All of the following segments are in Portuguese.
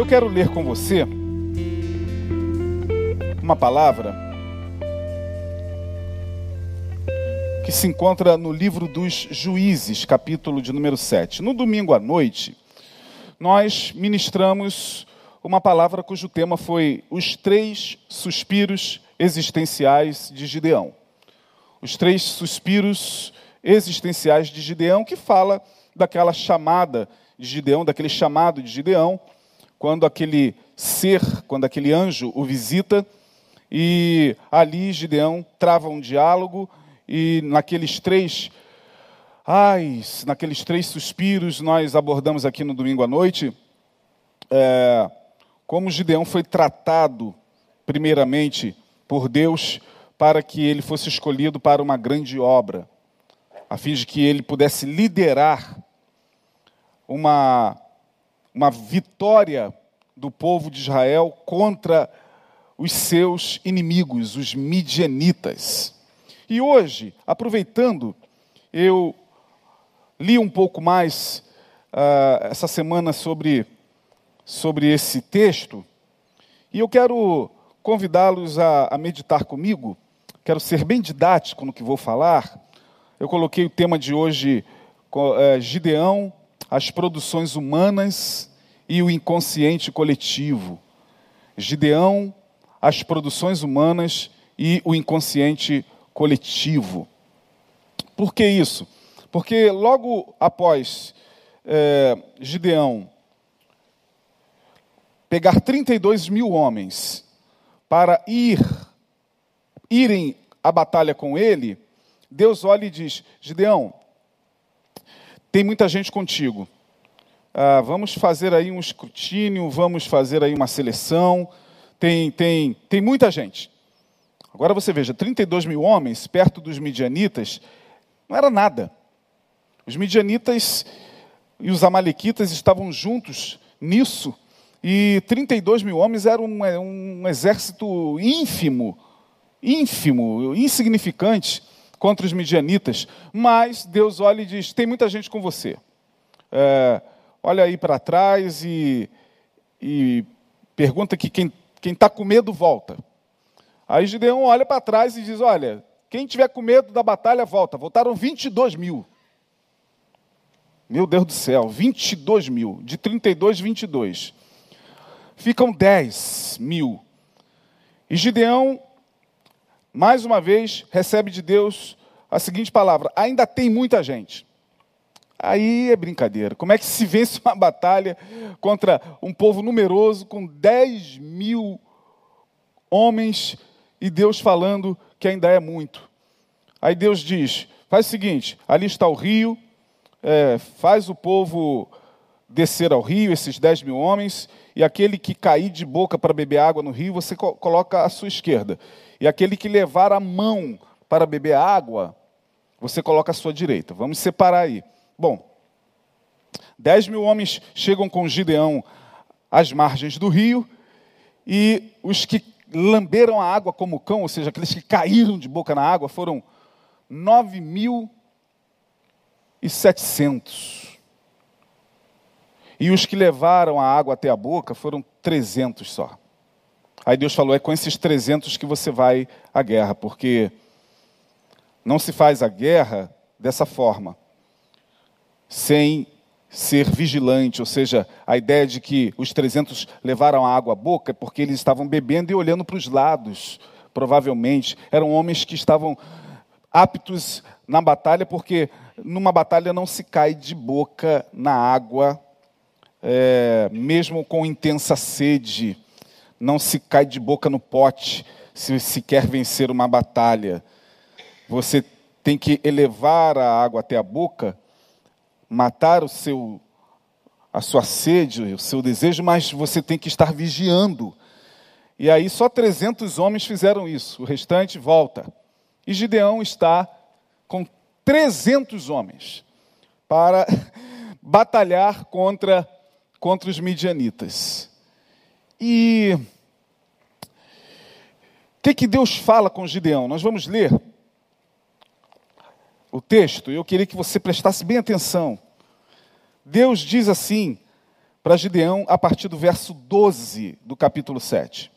Eu quero ler com você uma palavra que se encontra no livro dos Juízes, capítulo de número 7. No domingo à noite, nós ministramos uma palavra cujo tema foi os três suspiros existenciais de Gideão. Os três suspiros existenciais de Gideão, que fala daquela chamada de Gideão, daquele chamado de Gideão, quando aquele ser, quando aquele anjo o visita, e ali Gideão trava um diálogo, e naqueles três, ai, naqueles três suspiros, nós abordamos aqui no domingo à noite, é, como Gideão foi tratado, primeiramente, por Deus, para que ele fosse escolhido para uma grande obra, a fim de que ele pudesse liderar uma, uma vitória do povo de Israel contra os seus inimigos, os midianitas. E hoje, aproveitando, eu li um pouco mais uh, essa semana sobre, sobre esse texto, e eu quero convidá-los a, a meditar comigo. Quero ser bem didático no que vou falar. Eu coloquei o tema de hoje, é, Gideão as produções humanas e o inconsciente coletivo. Gideão, as produções humanas e o inconsciente coletivo. Por que isso? Porque logo após é, Gideão pegar 32 mil homens para ir irem à batalha com ele, Deus olha e diz: Gideão, tem muita gente contigo. Ah, vamos fazer aí um escrutínio, vamos fazer aí uma seleção. Tem, tem, tem muita gente. Agora você veja, 32 mil homens perto dos midianitas não era nada. Os midianitas e os amalequitas estavam juntos nisso, e 32 mil homens era um, um exército ínfimo, ínfimo, insignificante contra os midianitas, mas Deus olha e diz: tem muita gente com você. É, olha aí para trás e, e pergunta que quem está com medo volta. Aí Gideão olha para trás e diz: Olha, quem tiver com medo da batalha, volta. Voltaram 22 mil. Meu Deus do céu, 22 mil. De 32, 22. Ficam 10 mil. E Gideão mais uma vez, recebe de Deus a seguinte palavra: ainda tem muita gente. Aí é brincadeira. Como é que se vence uma batalha contra um povo numeroso, com 10 mil homens, e Deus falando que ainda é muito? Aí Deus diz: faz o seguinte, ali está o rio, é, faz o povo descer ao rio, esses 10 mil homens, e aquele que cair de boca para beber água no rio, você coloca à sua esquerda. E aquele que levar a mão para beber água, você coloca à sua direita. Vamos separar aí. Bom, dez mil homens chegam com Gideão às margens do rio, e os que lamberam a água como cão, ou seja, aqueles que caíram de boca na água, foram nove mil e setecentos. E os que levaram a água até a boca foram trezentos só. Aí Deus falou: é com esses 300 que você vai à guerra, porque não se faz a guerra dessa forma, sem ser vigilante, ou seja, a ideia de que os 300 levaram a água à boca é porque eles estavam bebendo e olhando para os lados, provavelmente. Eram homens que estavam aptos na batalha, porque numa batalha não se cai de boca na água, é, mesmo com intensa sede não se cai de boca no pote se se quer vencer uma batalha. Você tem que elevar a água até a boca, matar o seu a sua sede, o seu desejo, mas você tem que estar vigiando. E aí só 300 homens fizeram isso, o restante volta. E Gideão está com 300 homens para batalhar contra contra os midianitas. E o que, que Deus fala com Gideão? Nós vamos ler o texto, eu queria que você prestasse bem atenção. Deus diz assim para Gideão a partir do verso 12 do capítulo 7.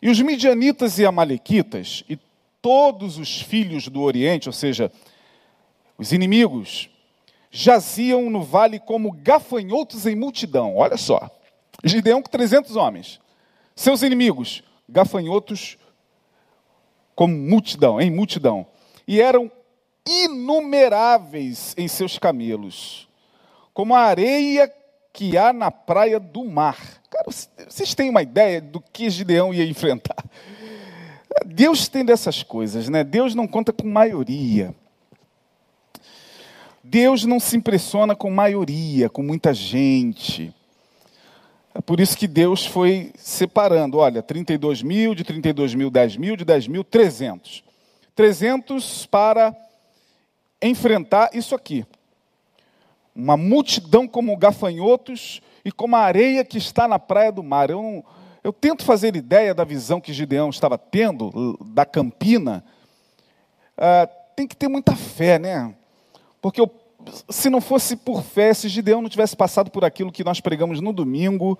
E os midianitas e amalequitas e todos os filhos do Oriente, ou seja, os inimigos, jaziam no vale como gafanhotos em multidão. Olha só. Gideão com 300 homens. Seus inimigos, gafanhotos como multidão, em multidão. E eram inumeráveis em seus camelos, como a areia que há na praia do mar. Cara, vocês têm uma ideia do que Gideão ia enfrentar? Deus tem dessas coisas, né? Deus não conta com maioria. Deus não se impressiona com maioria, com muita gente. É por isso que Deus foi separando. Olha, 32 mil, de 32 mil, 10 mil, de 10 mil, 300. 300 para enfrentar isso aqui. Uma multidão como gafanhotos e como a areia que está na praia do mar. Eu, não, eu tento fazer ideia da visão que Gideão estava tendo da campina. Ah, tem que ter muita fé, né? Porque eu se não fosse por fé, se Gideão não tivesse passado por aquilo que nós pregamos no domingo,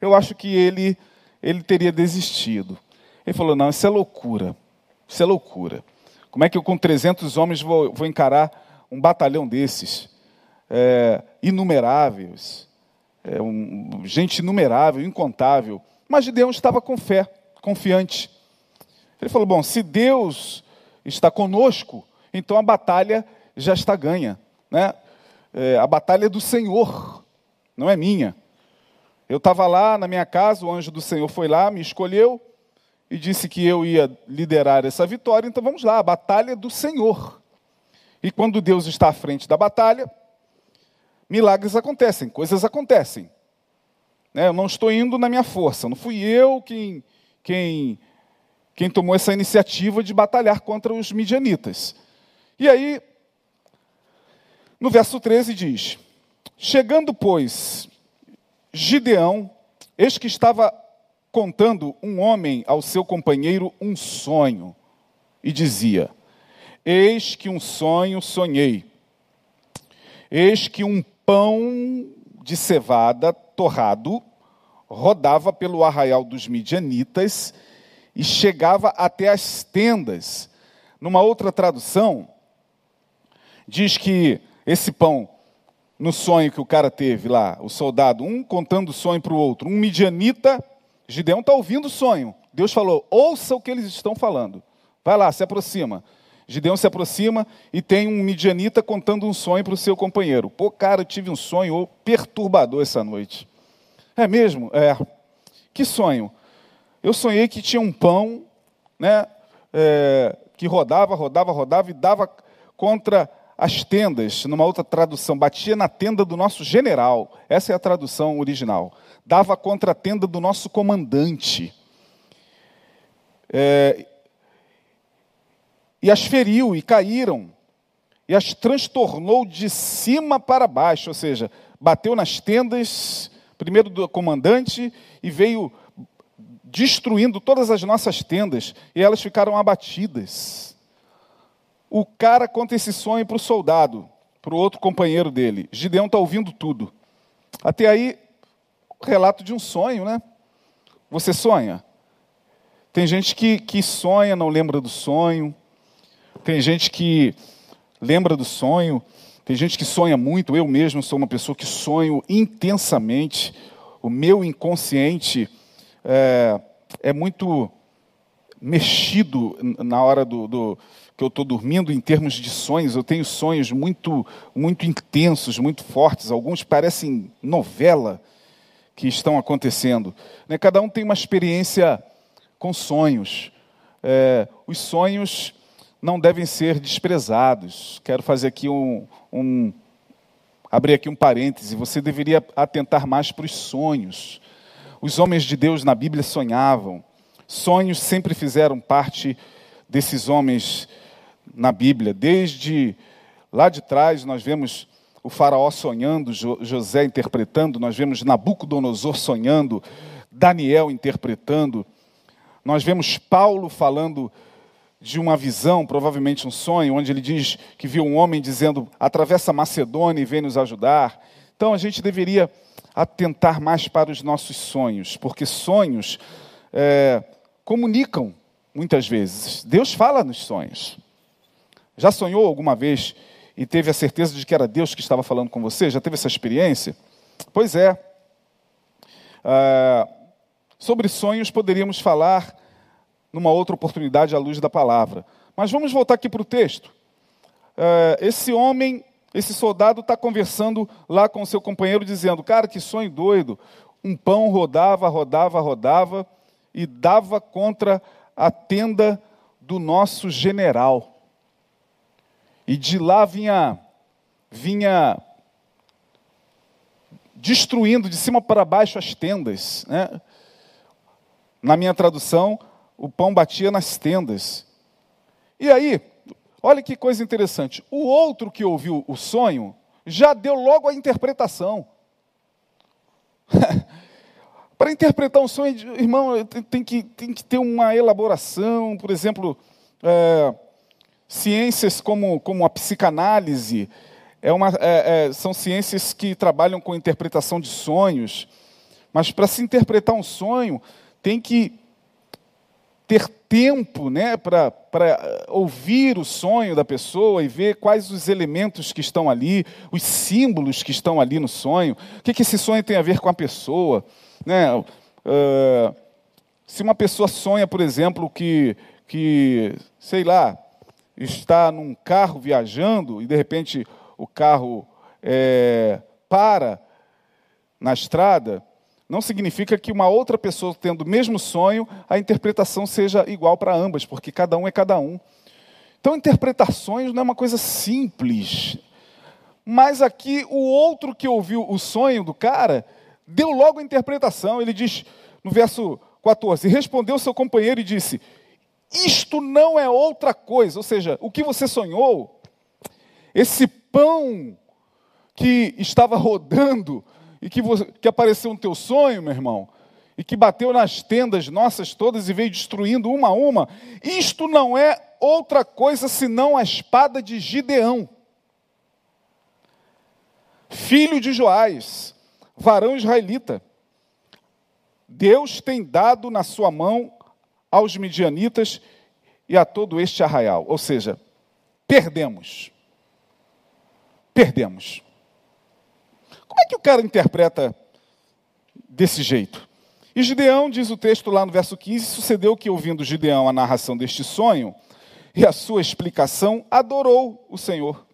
eu acho que ele, ele teria desistido. Ele falou: não, isso é loucura. Isso é loucura. Como é que eu, com 300 homens, vou, vou encarar um batalhão desses? É, inumeráveis. É, um, gente inumerável, incontável. Mas Gideão estava com fé, confiante. Ele falou: bom, se Deus está conosco, então a batalha já está ganha né? É, a batalha é do Senhor, não é minha. Eu estava lá na minha casa, o anjo do Senhor foi lá, me escolheu e disse que eu ia liderar essa vitória, então vamos lá, a batalha é do Senhor. E quando Deus está à frente da batalha, milagres acontecem, coisas acontecem. Né? Eu não estou indo na minha força, não fui eu quem, quem, quem tomou essa iniciativa de batalhar contra os midianitas. E aí, no verso 13 diz: Chegando, pois, Gideão, eis que estava contando um homem ao seu companheiro um sonho, e dizia: Eis que um sonho sonhei. Eis que um pão de cevada torrado rodava pelo arraial dos midianitas e chegava até as tendas. Numa outra tradução, diz que esse pão no sonho que o cara teve lá, o soldado, um contando o sonho para o outro, um midianita, Gideão está ouvindo o sonho. Deus falou: ouça o que eles estão falando. Vai lá, se aproxima. Gideão se aproxima e tem um midianita contando um sonho para o seu companheiro. Pô, cara, eu tive um sonho perturbador essa noite. É mesmo? É. Que sonho? Eu sonhei que tinha um pão, né, é, que rodava, rodava, rodava e dava contra as tendas, numa outra tradução, batia na tenda do nosso general. Essa é a tradução original. Dava contra a tenda do nosso comandante. É, e as feriu e caíram, e as transtornou de cima para baixo, ou seja, bateu nas tendas, primeiro do comandante, e veio destruindo todas as nossas tendas, e elas ficaram abatidas o cara conta esse sonho para o soldado, para o outro companheiro dele. Gideão está ouvindo tudo. Até aí, relato de um sonho, né? Você sonha? Tem gente que, que sonha, não lembra do sonho. Tem gente que lembra do sonho. Tem gente que sonha muito. Eu mesmo sou uma pessoa que sonho intensamente. O meu inconsciente é, é muito mexido na hora do, do que eu estou dormindo em termos de sonhos. Eu tenho sonhos muito, muito intensos, muito fortes. Alguns parecem novela que estão acontecendo. Né? Cada um tem uma experiência com sonhos. É, os sonhos não devem ser desprezados. Quero fazer aqui um, um abrir aqui um parêntese. Você deveria atentar mais para os sonhos. Os homens de Deus na Bíblia sonhavam. Sonhos sempre fizeram parte desses homens na Bíblia. Desde lá de trás, nós vemos o Faraó sonhando, José interpretando, nós vemos Nabucodonosor sonhando, Daniel interpretando, nós vemos Paulo falando de uma visão, provavelmente um sonho, onde ele diz que viu um homem dizendo: atravessa Macedônia e vem nos ajudar. Então a gente deveria atentar mais para os nossos sonhos, porque sonhos é, comunicam muitas vezes. Deus fala nos sonhos. Já sonhou alguma vez e teve a certeza de que era Deus que estava falando com você? Já teve essa experiência? Pois é. Ah, sobre sonhos poderíamos falar numa outra oportunidade à luz da palavra. Mas vamos voltar aqui para o texto. Ah, esse homem, esse soldado está conversando lá com o seu companheiro, dizendo: Cara, que sonho doido. Um pão rodava, rodava, rodava e dava contra a tenda do nosso general. E de lá vinha, vinha destruindo de cima para baixo as tendas. Né? Na minha tradução, o pão batia nas tendas. E aí, olha que coisa interessante. O outro que ouviu o sonho já deu logo a interpretação. Para interpretar um sonho, irmão, tem que, tem que ter uma elaboração, por exemplo, é, Ciências como, como a psicanálise é uma, é, é, são ciências que trabalham com interpretação de sonhos, mas para se interpretar um sonho, tem que ter tempo né, para ouvir o sonho da pessoa e ver quais os elementos que estão ali, os símbolos que estão ali no sonho, o que, que esse sonho tem a ver com a pessoa. Né? Uh, se uma pessoa sonha, por exemplo, que, que sei lá, está num carro viajando e de repente o carro é, para na estrada, não significa que uma outra pessoa tendo o mesmo sonho, a interpretação seja igual para ambas, porque cada um é cada um. Então, interpretar sonhos não é uma coisa simples. Mas aqui, o outro que ouviu o sonho do cara, deu logo a interpretação. Ele diz, no verso 14: Respondeu seu companheiro e disse: isto não é outra coisa, ou seja, o que você sonhou, esse pão que estava rodando e que, você, que apareceu no teu sonho, meu irmão, e que bateu nas tendas nossas todas e veio destruindo uma a uma, isto não é outra coisa senão a espada de Gideão, filho de Joás, varão israelita. Deus tem dado na sua mão aos midianitas e a todo este arraial. Ou seja, perdemos. Perdemos. Como é que o cara interpreta desse jeito? E Gideão, diz o texto lá no verso 15, sucedeu que, ouvindo Gideão a narração deste sonho e a sua explicação, adorou o Senhor.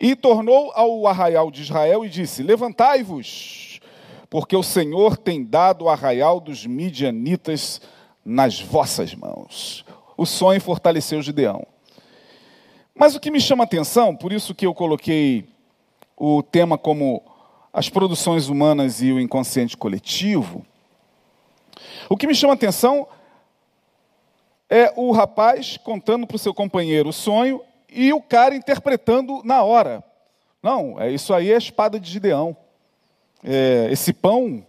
E tornou ao arraial de Israel e disse: Levantai-vos, porque o Senhor tem dado o arraial dos midianitas nas vossas mãos. O sonho fortaleceu Gideão. Mas o que me chama a atenção, por isso que eu coloquei o tema como as produções humanas e o inconsciente coletivo, o que me chama a atenção é o rapaz contando para o seu companheiro o sonho e o cara interpretando na hora. Não, é isso aí é a espada de Gideão é, esse pão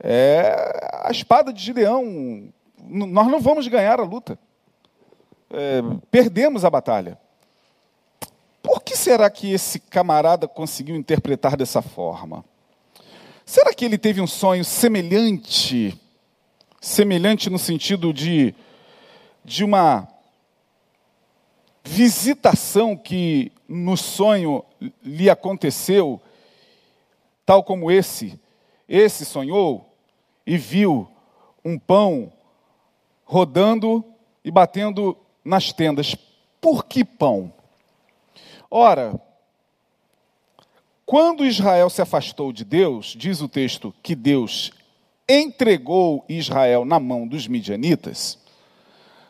é a espada de Gideão. Nós não vamos ganhar a luta. É, perdemos a batalha. Por que será que esse camarada conseguiu interpretar dessa forma? Será que ele teve um sonho semelhante? Semelhante no sentido de, de uma visitação que no sonho lhe aconteceu tal como esse. Esse sonhou e viu um pão rodando e batendo nas tendas. Por que pão? Ora, quando Israel se afastou de Deus, diz o texto que Deus entregou Israel na mão dos midianitas.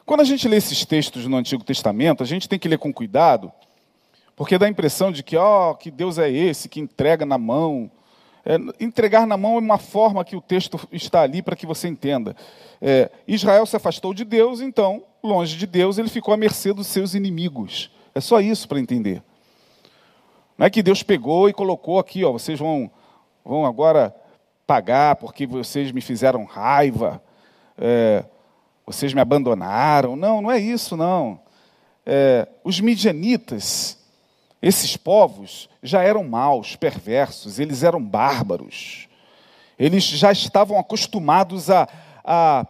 Quando a gente lê esses textos no Antigo Testamento, a gente tem que ler com cuidado, porque dá a impressão de que, ó, oh, que Deus é esse que entrega na mão é, entregar na mão é uma forma que o texto está ali para que você entenda. É, Israel se afastou de Deus, então, longe de Deus, ele ficou à mercê dos seus inimigos. É só isso para entender. Não é que Deus pegou e colocou aqui, ó, vocês vão, vão agora pagar porque vocês me fizeram raiva, é, vocês me abandonaram. Não, não é isso, não. É, os midianitas, Esses povos já eram maus, perversos, eles eram bárbaros. Eles já estavam acostumados a, a,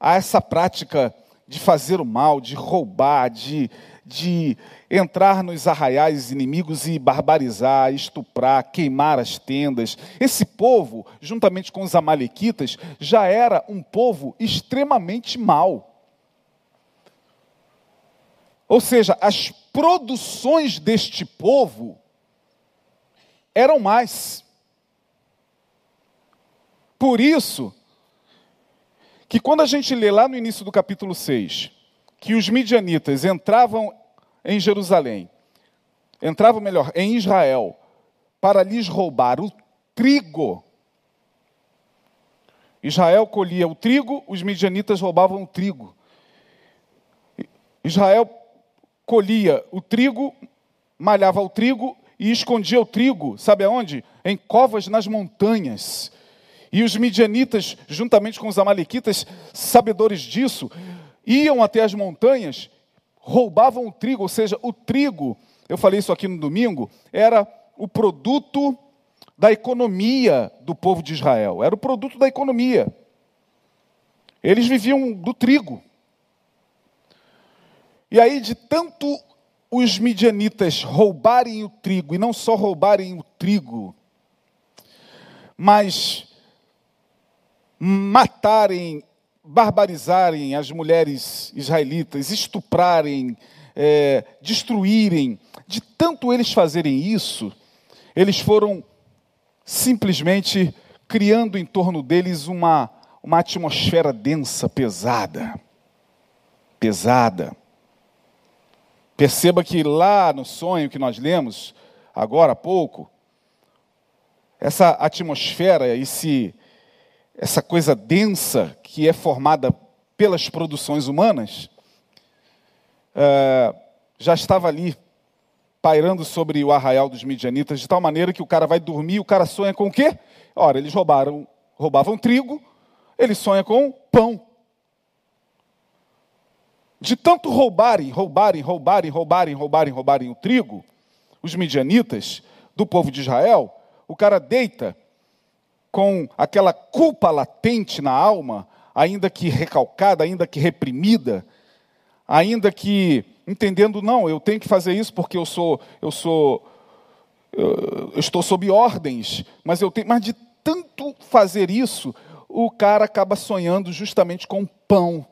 a essa prática de fazer o mal, de roubar, de, de entrar nos arraiais inimigos e barbarizar, estuprar, queimar as tendas. Esse povo, juntamente com os amalequitas, já era um povo extremamente mau. Ou seja, as produções deste povo eram mais. Por isso, que quando a gente lê lá no início do capítulo 6, que os midianitas entravam em Jerusalém, entravam melhor, em Israel, para lhes roubar o trigo. Israel colhia o trigo, os midianitas roubavam o trigo. Israel colhia o trigo, malhava o trigo e escondia o trigo, sabe aonde? Em covas nas montanhas. E os midianitas, juntamente com os amalequitas, sabedores disso, iam até as montanhas, roubavam o trigo, ou seja, o trigo, eu falei isso aqui no domingo, era o produto da economia do povo de Israel, era o produto da economia. Eles viviam do trigo. E aí, de tanto os midianitas roubarem o trigo, e não só roubarem o trigo, mas matarem, barbarizarem as mulheres israelitas, estuprarem, é, destruírem, de tanto eles fazerem isso, eles foram simplesmente criando em torno deles uma, uma atmosfera densa, pesada. Pesada. Perceba que lá no sonho que nós lemos, agora há pouco, essa atmosfera, esse, essa coisa densa que é formada pelas produções humanas, é, já estava ali, pairando sobre o arraial dos midianitas, de tal maneira que o cara vai dormir e o cara sonha com o quê? Ora, eles roubaram, roubavam trigo, ele sonha com pão. De tanto roubarem, roubarem, roubarem, roubarem, roubarem, roubarem o trigo, os midianitas do povo de Israel, o cara deita com aquela culpa latente na alma, ainda que recalcada, ainda que reprimida, ainda que entendendo não, eu tenho que fazer isso porque eu sou eu sou eu, estou sob ordens, mas eu tenho, mas de tanto fazer isso, o cara acaba sonhando justamente com pão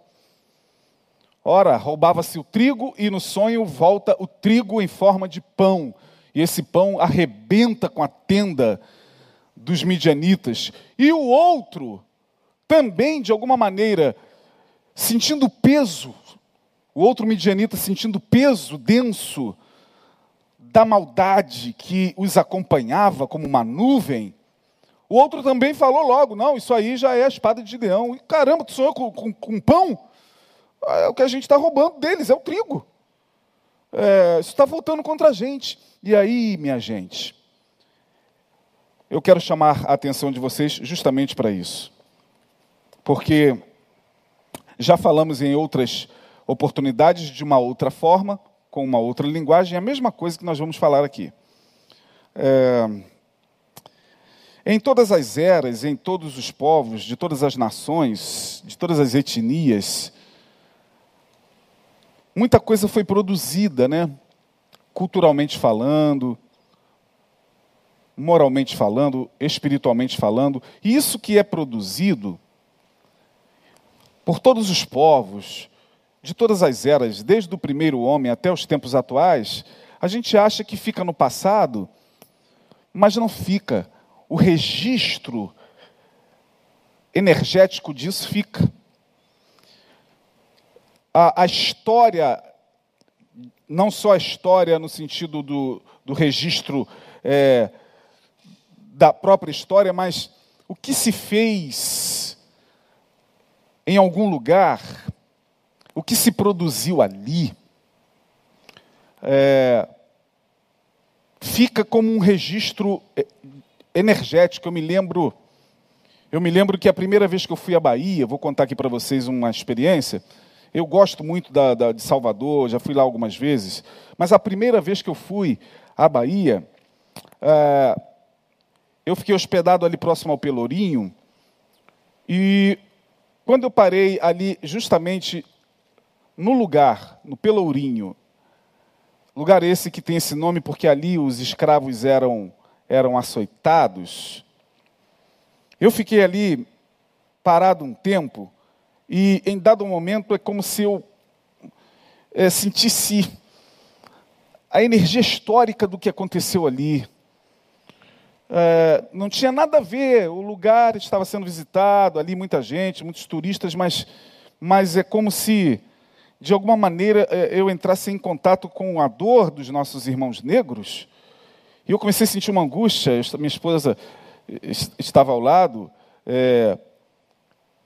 Ora, roubava-se o trigo e no sonho volta o trigo em forma de pão. E esse pão arrebenta com a tenda dos midianitas. E o outro, também de alguma maneira, sentindo peso, o outro midianita sentindo peso denso da maldade que os acompanhava como uma nuvem, o outro também falou logo: não, isso aí já é a espada de Gideão. E caramba, tu sonhou com, com, com pão? É o que a gente está roubando deles, é o trigo. É, isso está voltando contra a gente. E aí, minha gente, eu quero chamar a atenção de vocês justamente para isso. Porque já falamos em outras oportunidades de uma outra forma, com uma outra linguagem, a mesma coisa que nós vamos falar aqui. É, em todas as eras, em todos os povos, de todas as nações, de todas as etnias, muita coisa foi produzida, né? Culturalmente falando, moralmente falando, espiritualmente falando. E isso que é produzido por todos os povos, de todas as eras, desde o primeiro homem até os tempos atuais, a gente acha que fica no passado, mas não fica. O registro energético disso fica a, a história, não só a história no sentido do, do registro é, da própria história, mas o que se fez em algum lugar, o que se produziu ali, é, fica como um registro é, energético. Eu me lembro, eu me lembro que a primeira vez que eu fui à Bahia, vou contar aqui para vocês uma experiência. Eu gosto muito da, da, de Salvador, já fui lá algumas vezes, mas a primeira vez que eu fui, à Bahia, é, eu fiquei hospedado ali próximo ao Pelourinho, e quando eu parei ali, justamente no lugar, no Pelourinho, lugar esse que tem esse nome porque ali os escravos eram, eram açoitados, eu fiquei ali parado um tempo, e em dado momento é como se eu é, sentisse a energia histórica do que aconteceu ali. É, não tinha nada a ver, o lugar estava sendo visitado, ali muita gente, muitos turistas, mas, mas é como se, de alguma maneira, é, eu entrasse em contato com a dor dos nossos irmãos negros, e eu comecei a sentir uma angústia. Minha esposa estava ao lado, é,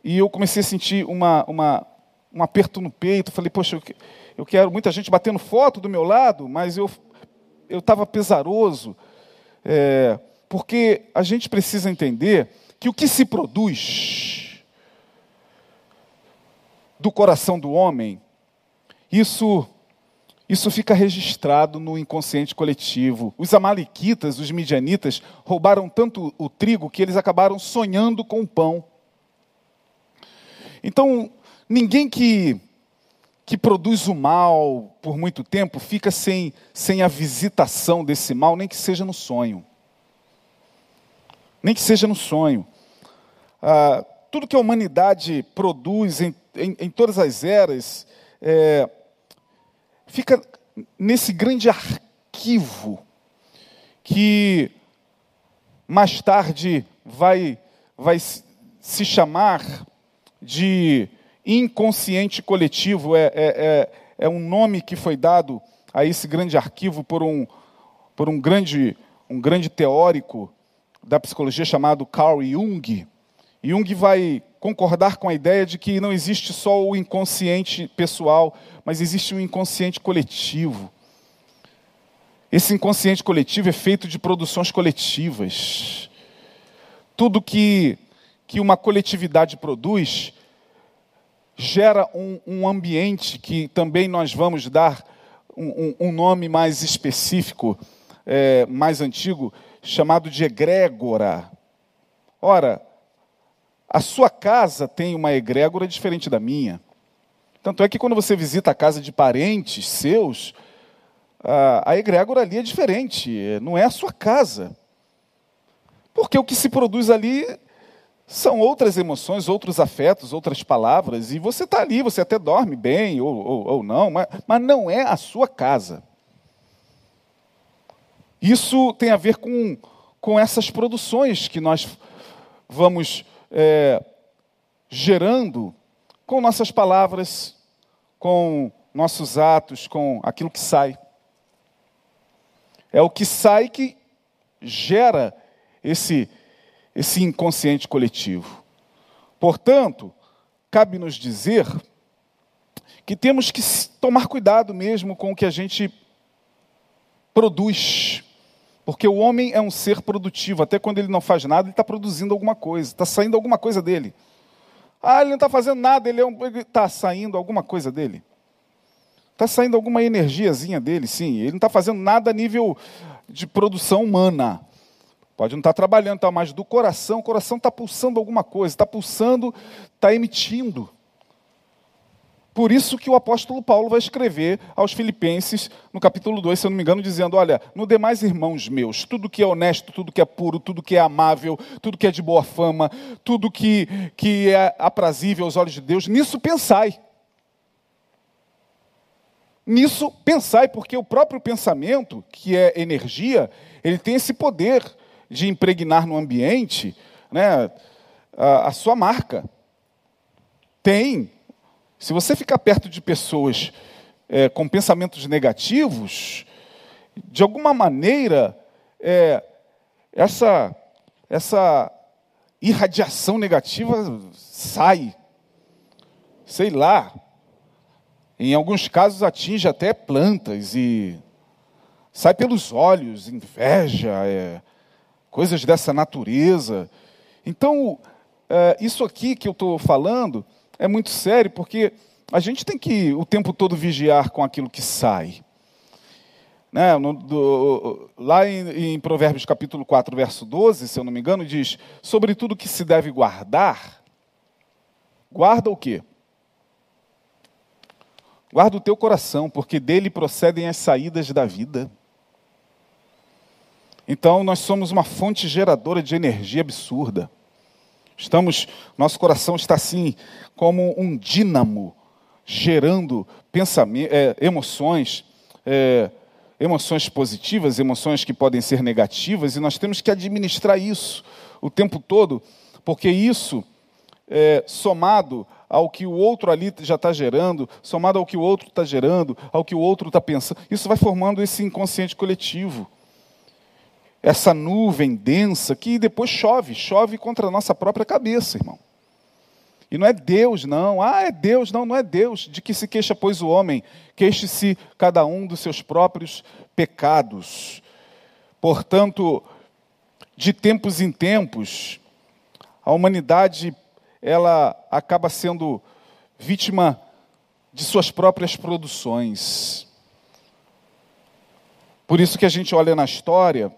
e eu comecei a sentir uma, uma, um aperto no peito. Falei, poxa, eu, eu quero muita gente batendo foto do meu lado, mas eu estava pesaroso. É, porque a gente precisa entender que o que se produz do coração do homem, isso isso fica registrado no inconsciente coletivo. Os amalequitas, os midianitas, roubaram tanto o trigo que eles acabaram sonhando com o pão. Então, ninguém que, que produz o mal por muito tempo fica sem, sem a visitação desse mal, nem que seja no sonho nem que seja no sonho. Ah, tudo que a humanidade produz em, em, em todas as eras é, fica nesse grande arquivo que mais tarde vai, vai se chamar de inconsciente coletivo. É, é, é, é um nome que foi dado a esse grande arquivo por um, por um, grande, um grande teórico da psicologia chamado Carl Jung. Jung vai concordar com a ideia de que não existe só o inconsciente pessoal, mas existe um inconsciente coletivo. Esse inconsciente coletivo é feito de produções coletivas. Tudo que, que uma coletividade produz gera um, um ambiente que também nós vamos dar um, um nome mais específico, é, mais antigo, chamado de egrégora. Ora, a sua casa tem uma egrégora diferente da minha. Tanto é que quando você visita a casa de parentes seus, a, a egrégora ali é diferente, não é a sua casa. Porque o que se produz ali são outras emoções, outros afetos, outras palavras, e você está ali, você até dorme bem ou, ou, ou não, mas, mas não é a sua casa. Isso tem a ver com, com essas produções que nós vamos é, gerando com nossas palavras, com nossos atos, com aquilo que sai. É o que sai que gera esse, esse inconsciente coletivo. Portanto, cabe nos dizer que temos que tomar cuidado mesmo com o que a gente produz. Porque o homem é um ser produtivo, até quando ele não faz nada, ele está produzindo alguma coisa, está saindo alguma coisa dele. Ah, ele não está fazendo nada, ele é está saindo alguma coisa dele. Está saindo alguma energiazinha dele, sim. Ele não está fazendo nada a nível de produção humana. Pode não estar tá trabalhando, tá, mas do coração, o coração está pulsando alguma coisa, está pulsando, está emitindo. Por isso que o apóstolo Paulo vai escrever aos Filipenses, no capítulo 2, se eu não me engano, dizendo: Olha, no demais irmãos meus, tudo que é honesto, tudo que é puro, tudo que é amável, tudo que é de boa fama, tudo que, que é aprazível aos olhos de Deus, nisso pensai. Nisso pensai, porque o próprio pensamento, que é energia, ele tem esse poder de impregnar no ambiente né, a, a sua marca. Tem se você ficar perto de pessoas é, com pensamentos negativos, de alguma maneira, é, essa, essa irradiação negativa sai. Sei lá. Em alguns casos atinge até plantas e sai pelos olhos, inveja, é, coisas dessa natureza. Então, é, isso aqui que eu estou falando é muito sério, porque a gente tem que o tempo todo vigiar com aquilo que sai. né, lá em, em, Provérbios capítulo 4, verso 12, se eu não me engano, diz: sobre tudo que se deve guardar, guarda o quê? Guarda o teu coração, porque dele procedem as saídas da vida. Então, nós somos uma fonte geradora de energia absurda. Estamos, nosso coração está assim como um dínamo, gerando é, emoções, é, emoções positivas, emoções que podem ser negativas, e nós temos que administrar isso o tempo todo, porque isso, é, somado ao que o outro ali já está gerando, somado ao que o outro está gerando, ao que o outro está pensando, isso vai formando esse inconsciente coletivo. Essa nuvem densa que depois chove, chove contra a nossa própria cabeça, irmão. E não é Deus, não. Ah, é Deus. Não, não é Deus. De que se queixa, pois, o homem? Queixe-se cada um dos seus próprios pecados. Portanto, de tempos em tempos, a humanidade ela acaba sendo vítima de suas próprias produções. Por isso que a gente olha na história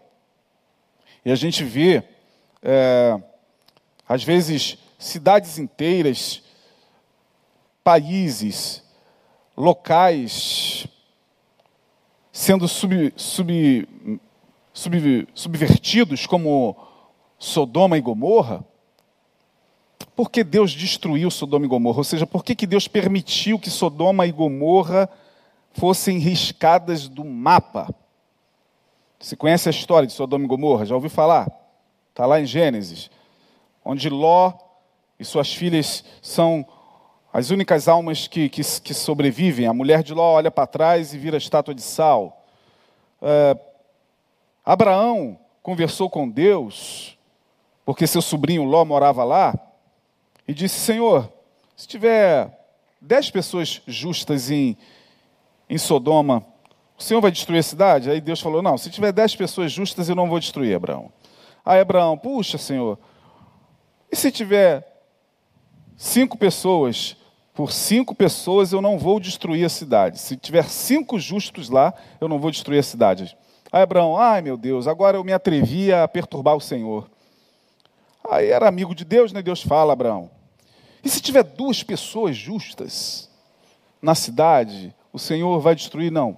e a gente vê, é, às vezes, cidades inteiras, países, locais sendo sub, sub, sub, subvertidos como Sodoma e Gomorra, por que Deus destruiu Sodoma e Gomorra? Ou seja, por que, que Deus permitiu que Sodoma e Gomorra fossem riscadas do mapa? Você conhece a história de Sodoma e Gomorra? Já ouviu falar? Está lá em Gênesis, onde Ló e suas filhas são as únicas almas que, que, que sobrevivem. A mulher de Ló olha para trás e vira estátua de sal. É, Abraão conversou com Deus, porque seu sobrinho Ló morava lá e disse: Senhor, se tiver dez pessoas justas em, em Sodoma, o Senhor vai destruir a cidade? Aí Deus falou: Não, se tiver dez pessoas justas, eu não vou destruir Abraão. Aí Abraão, puxa, Senhor, e se tiver cinco pessoas, por cinco pessoas eu não vou destruir a cidade. Se tiver cinco justos lá, eu não vou destruir a cidade. Aí Abraão, ai meu Deus, agora eu me atrevi a perturbar o Senhor. Aí era amigo de Deus, né? Deus fala, Abraão. E se tiver duas pessoas justas na cidade, o Senhor vai destruir? Não.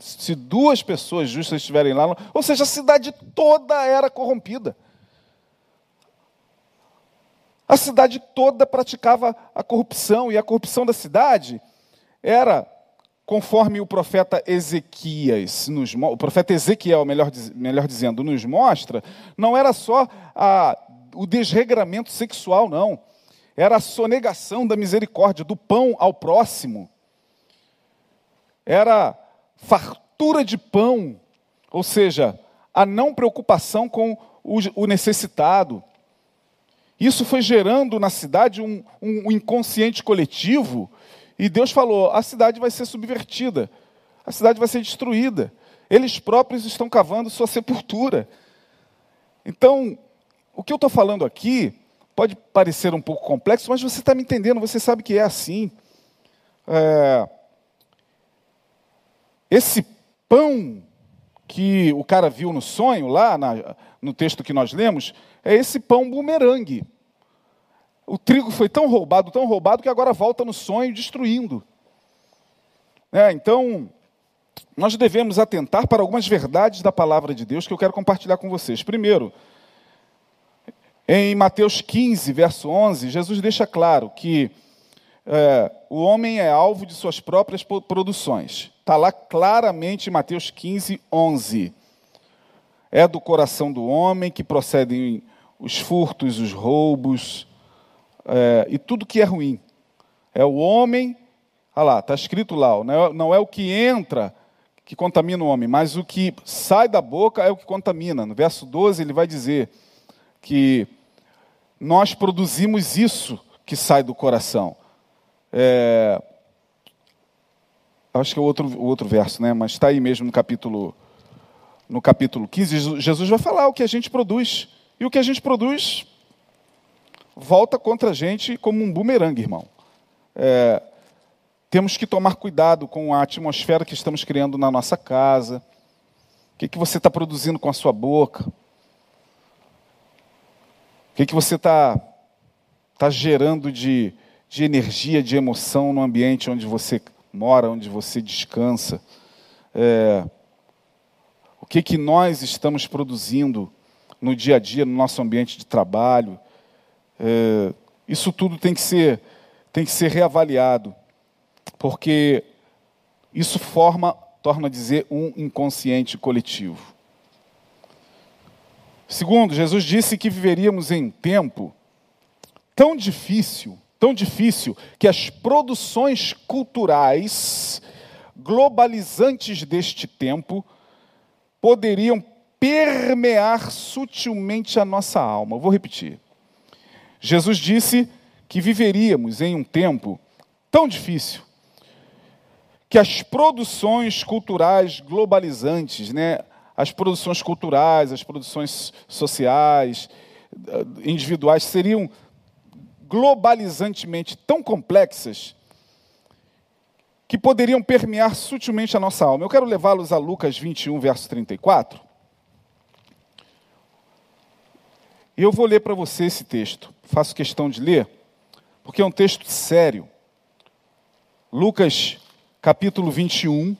se duas pessoas justas estiverem lá, ou seja, a cidade toda era corrompida. A cidade toda praticava a corrupção, e a corrupção da cidade era, conforme o profeta Ezequias, nos, o profeta Ezequiel, melhor, melhor dizendo, nos mostra, não era só a o desregramento sexual, não. Era a sonegação da misericórdia, do pão ao próximo. Era fartura de pão, ou seja, a não preocupação com o necessitado. Isso foi gerando na cidade um, um, inconsciente coletivo, e Deus falou: a cidade vai ser subvertida, a cidade vai ser destruída. Eles próprios estão cavando sua sepultura. Então, o que eu estou falando aqui pode parecer um pouco complexo, mas você está me entendendo, você sabe que é assim. É... Esse pão que o cara viu no sonho, lá na, no texto que nós lemos, é esse pão bumerangue. O trigo foi tão roubado, tão roubado, que agora volta no sonho destruindo. É, então, nós devemos atentar para algumas verdades da palavra de Deus que eu quero compartilhar com vocês. Primeiro, em Mateus 15, verso 11, Jesus deixa claro que é, o homem é alvo de suas próprias produções. Está lá claramente em Mateus 15, 11. É do coração do homem que procedem os furtos, os roubos é, e tudo que é ruim. É o homem, olha lá, está escrito lá, não é, não é o que entra que contamina o homem, mas o que sai da boca é o que contamina. No verso 12 ele vai dizer que nós produzimos isso que sai do coração. É, acho que é o outro, o outro verso, né? mas está aí mesmo no capítulo, no capítulo 15. Jesus vai falar o que a gente produz. E o que a gente produz volta contra a gente como um bumerangue, irmão. É, temos que tomar cuidado com a atmosfera que estamos criando na nossa casa, O que, que você está produzindo com a sua boca? O que, que você está tá gerando de, de energia, de emoção no ambiente onde você mora, onde você descansa? É, o que, que nós estamos produzindo no dia a dia, no nosso ambiente de trabalho? É, isso tudo tem que ser, tem que ser reavaliado, porque isso forma, torna a dizer, um inconsciente coletivo. Segundo, Jesus disse que viveríamos em um tempo tão difícil, tão difícil, que as produções culturais globalizantes deste tempo poderiam permear sutilmente a nossa alma. Vou repetir. Jesus disse que viveríamos em um tempo tão difícil que as produções culturais globalizantes, né, as produções culturais, as produções sociais, eh, individuais, seriam globalizantemente tão complexas que poderiam permear sutilmente a nossa alma. Eu quero levá-los a Lucas 21, verso 34. E eu vou ler para você esse texto. Faço questão de ler, porque é um texto sério. Lucas, capítulo 21,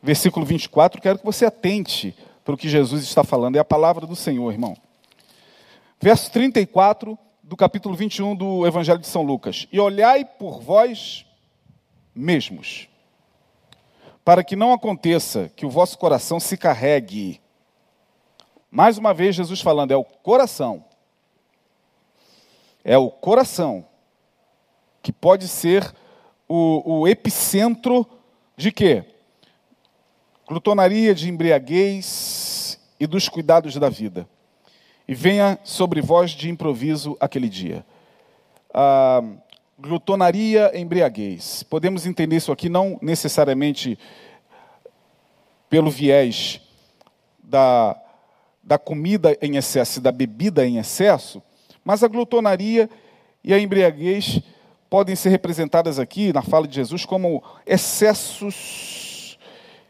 versículo 24. Quero que você atente para o que Jesus está falando. É a palavra do Senhor, irmão. Verso 34 do capítulo 21 do Evangelho de São Lucas. E olhai por vós mesmos, para que não aconteça que o vosso coração se carregue. Mais uma vez, Jesus falando, é o coração. É o coração que pode ser o, o epicentro de quê? Glutonaria, de embriaguez e dos cuidados da vida. E venha sobre vós de improviso aquele dia. Ah, glutonaria, embriaguez. Podemos entender isso aqui não necessariamente pelo viés da, da comida em excesso e da bebida em excesso, mas a glutonaria e a embriaguez podem ser representadas aqui na fala de Jesus como excessos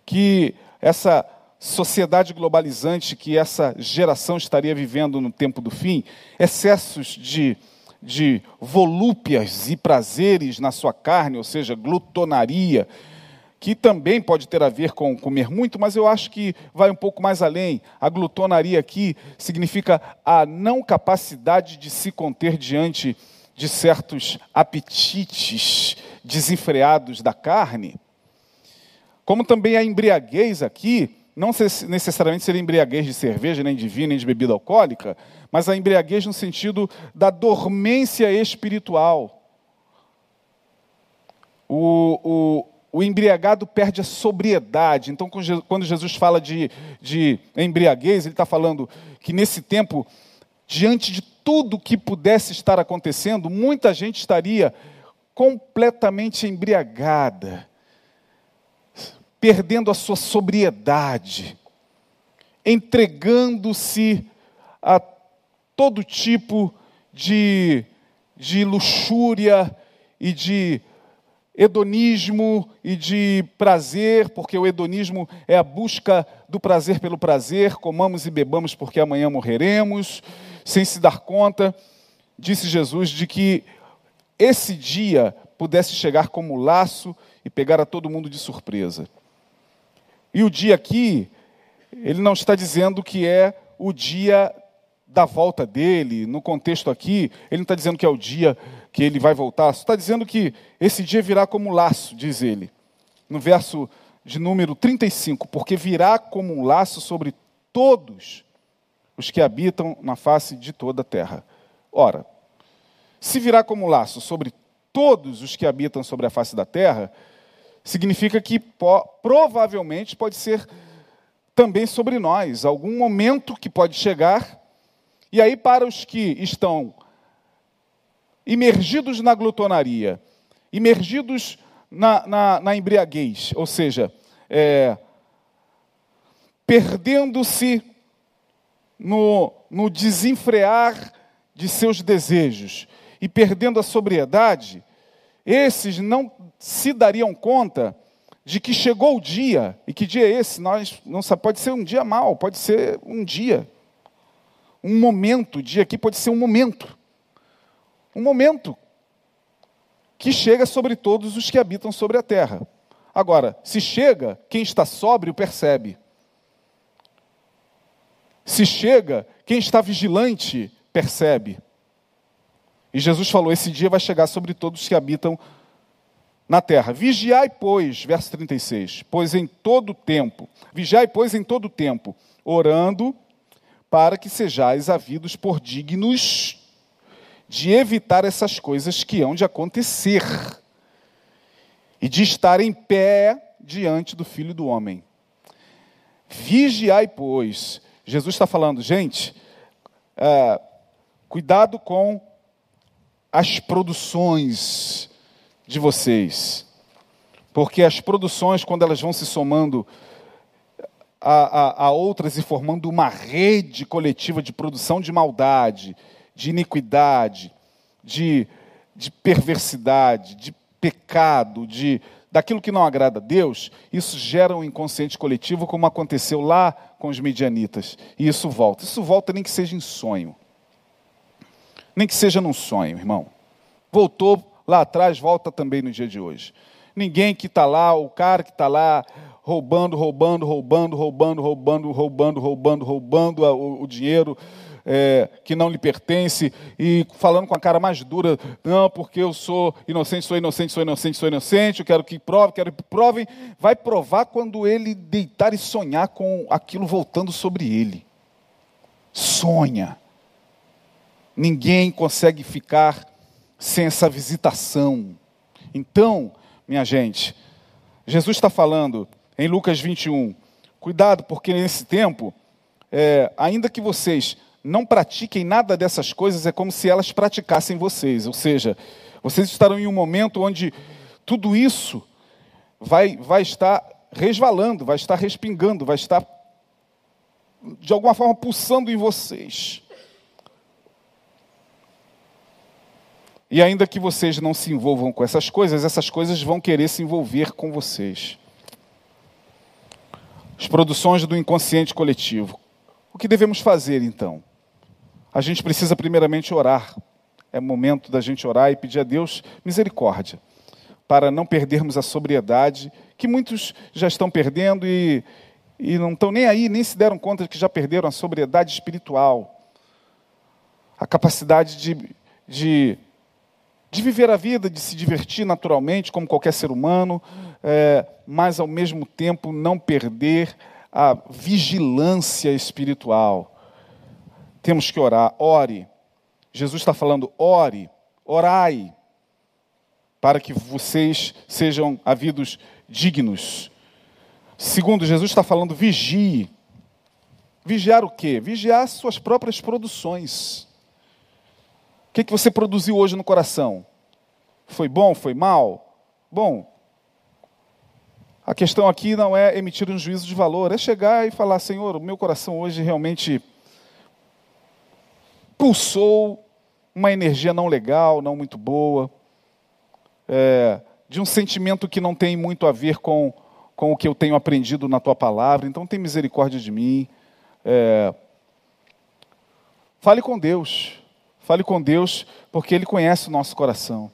que essa sociedade globalizante, que essa geração estaria vivendo no tempo do fim, excessos de de volúpias e prazeres na sua carne, ou seja, glutonaria, que também pode ter a ver com comer muito, mas eu acho que vai um pouco mais além. A glutonaria aqui significa a não capacidade de se conter diante de certos apetites desenfreados da carne. Como também a embriaguez aqui, não necessariamente seria embriaguez de cerveja, nem de vinho, nem de bebida alcoólica, mas a embriaguez no sentido da dormência espiritual. O, o, o embriagado perde a sobriedade. Então, quando Jesus fala de, de embriaguez, ele está falando que nesse tempo, diante de tudo que pudesse estar acontecendo, muita gente estaria completamente embriagada, perdendo a sua sobriedade, entregando-se a todo tipo de, de luxúria e de hedonismo e de prazer, porque o hedonismo é a busca do prazer pelo prazer, comamos e bebamos porque amanhã morreremos, sem se dar conta, disse Jesus, de que esse dia pudesse chegar como laço e pegar a todo mundo de surpresa. E o dia aqui, ele não está dizendo que é o dia da volta dele, no contexto aqui, ele não está dizendo que é o dia que ele vai voltar, está dizendo que esse dia virá como laço, diz ele, no verso de número 35, porque virá como um laço sobre todos os que habitam na face de toda a terra. Ora, se virá como um laço sobre todos os que habitam sobre a face da terra, significa que provavelmente pode ser também sobre nós, algum momento que pode chegar. E aí, para os que estão imergidos na glutonaria, imergidos na, na, na embriaguez, ou seja, é, perdendo-se no, no desenfrear de seus desejos e perdendo a sobriedade, esses não se dariam conta de que chegou o dia, e que dia é esse? Nós não sabe, pode ser um dia mau, pode ser um dia, um momento, o dia aqui pode ser um momento, um momento que chega sobre todos os que habitam sobre a terra. Agora, se chega, quem está sóbrio percebe. Se chega, quem está vigilante percebe. E Jesus falou: esse dia vai chegar sobre todos os que habitam na terra. Vigiai, pois, verso 36, pois em todo tempo, vigiai, pois, em todo tempo, orando para que sejais havidos por dignos de evitar essas coisas que hão de acontecer e de estar em pé diante do Filho do Homem. Vigiai, pois. Jesus está falando, gente, é, cuidado com as produções de vocês. Porque as produções, quando elas vão se somando a, a, a, outras e formando uma rede coletiva de produção de maldade, de iniquidade, de, de perversidade, de pecado, de daquilo que não agrada a Deus, isso gera um inconsciente coletivo, como aconteceu lá com os medianitas. E isso volta. Isso volta nem que seja em sonho. Nem que seja num sonho, irmão. Voltou lá atrás, volta também no dia de hoje. Ninguém que está lá, o cara que está lá roubando, roubando, roubando, roubando, roubando, roubando, roubando, roubando o, o dinheiro é, que não lhe pertence e falando com a cara mais dura, não, porque eu sou inocente, sou inocente, sou inocente, sou inocente, eu quero que prove, quero que provem. Vai provar quando ele deitar e sonhar com aquilo voltando sobre ele. Sonha. Ninguém consegue ficar sem essa visitação. Então, minha gente, Jesus está falando em Lucas 21, cuidado, porque nesse tempo, é, ainda que vocês não pratiquem nada dessas coisas, é como se elas praticassem vocês. Ou seja, vocês estarão em um momento onde tudo isso vai, vai estar resvalando, vai estar respingando, vai estar de alguma forma pulsando em vocês. E ainda que vocês não se envolvam com essas coisas, essas coisas vão querer se envolver com vocês. As produções do inconsciente coletivo. O que devemos fazer então? A gente precisa primeiramente orar. É momento da gente orar e pedir a Deus misericórdia, para não perdermos a sobriedade, que muitos já estão perdendo e, e não estão nem aí, nem se deram conta de que já perderam a sobriedade espiritual, a capacidade de, de de viver a vida, de se divertir naturalmente, como qualquer ser humano, é, mas ao mesmo tempo não perder a vigilância espiritual. Temos que orar, ore. Jesus está falando, ore, orai, para que vocês sejam havidos dignos. Segundo, Jesus está falando, vigie. Vigiar o quê? Vigiar suas próprias produções. O que, que você produziu hoje no coração? Foi bom? Foi mal? Bom, a questão aqui não é emitir um juízo de valor, é chegar e falar: Senhor, o meu coração hoje realmente pulsou uma energia não legal, não muito boa, é, de um sentimento que não tem muito a ver com, com o que eu tenho aprendido na tua palavra, então tem misericórdia de mim. É, fale com Deus. Fale com Deus, porque Ele conhece o nosso coração.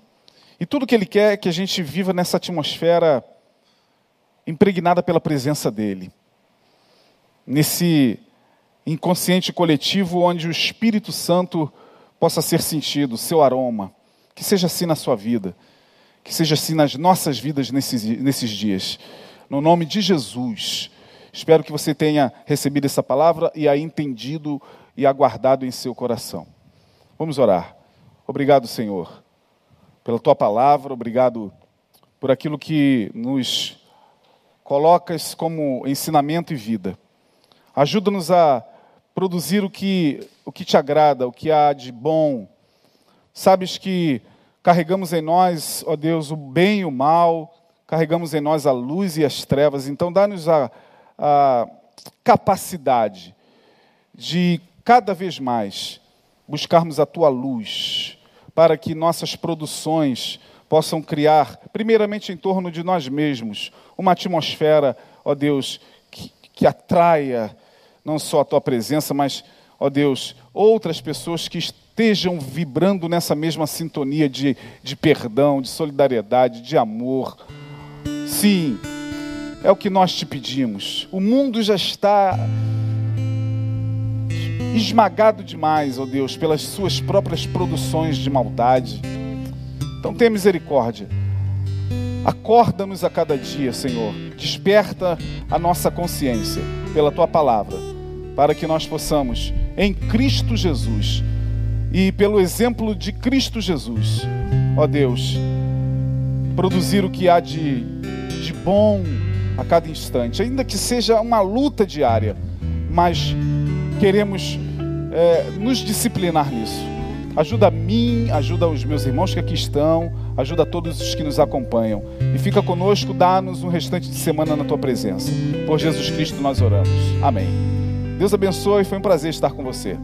E tudo que Ele quer é que a gente viva nessa atmosfera impregnada pela presença dEle. Nesse inconsciente coletivo onde o Espírito Santo possa ser sentido, seu aroma. Que seja assim na sua vida. Que seja assim nas nossas vidas nesses, nesses dias. No nome de Jesus. Espero que você tenha recebido essa palavra e a entendido e aguardado em seu coração. Vamos orar. Obrigado, Senhor, pela tua palavra, obrigado por aquilo que nos colocas como ensinamento e vida. Ajuda-nos a produzir o que, o que te agrada, o que há de bom. Sabes que carregamos em nós, ó Deus, o bem e o mal, carregamos em nós a luz e as trevas, então dá-nos a, a capacidade de cada vez mais buscarmos a tua luz, para que nossas produções possam criar, primeiramente em torno de nós mesmos, uma atmosfera, ó Deus, que, que atraia não só a tua presença, mas, ó Deus, outras pessoas que estejam vibrando nessa mesma sintonia de, de perdão, de solidariedade, de amor. Sim, é o que nós te pedimos. O mundo já está esmagado demais, ó oh Deus, pelas suas próprias produções de maldade. Então tenha misericórdia. Acorda-nos a cada dia, Senhor. Desperta a nossa consciência pela tua palavra, para que nós possamos, em Cristo Jesus e pelo exemplo de Cristo Jesus, ó Deus, produzir o que há de, de bom a cada instante, ainda que seja uma luta diária, mas queremos é, nos disciplinar nisso. Ajuda a mim, ajuda os meus irmãos que aqui estão, ajuda a todos os que nos acompanham. E fica conosco, dá-nos um restante de semana na tua presença. Por Jesus Cristo nós oramos. Amém. Deus abençoe, foi um prazer estar com você.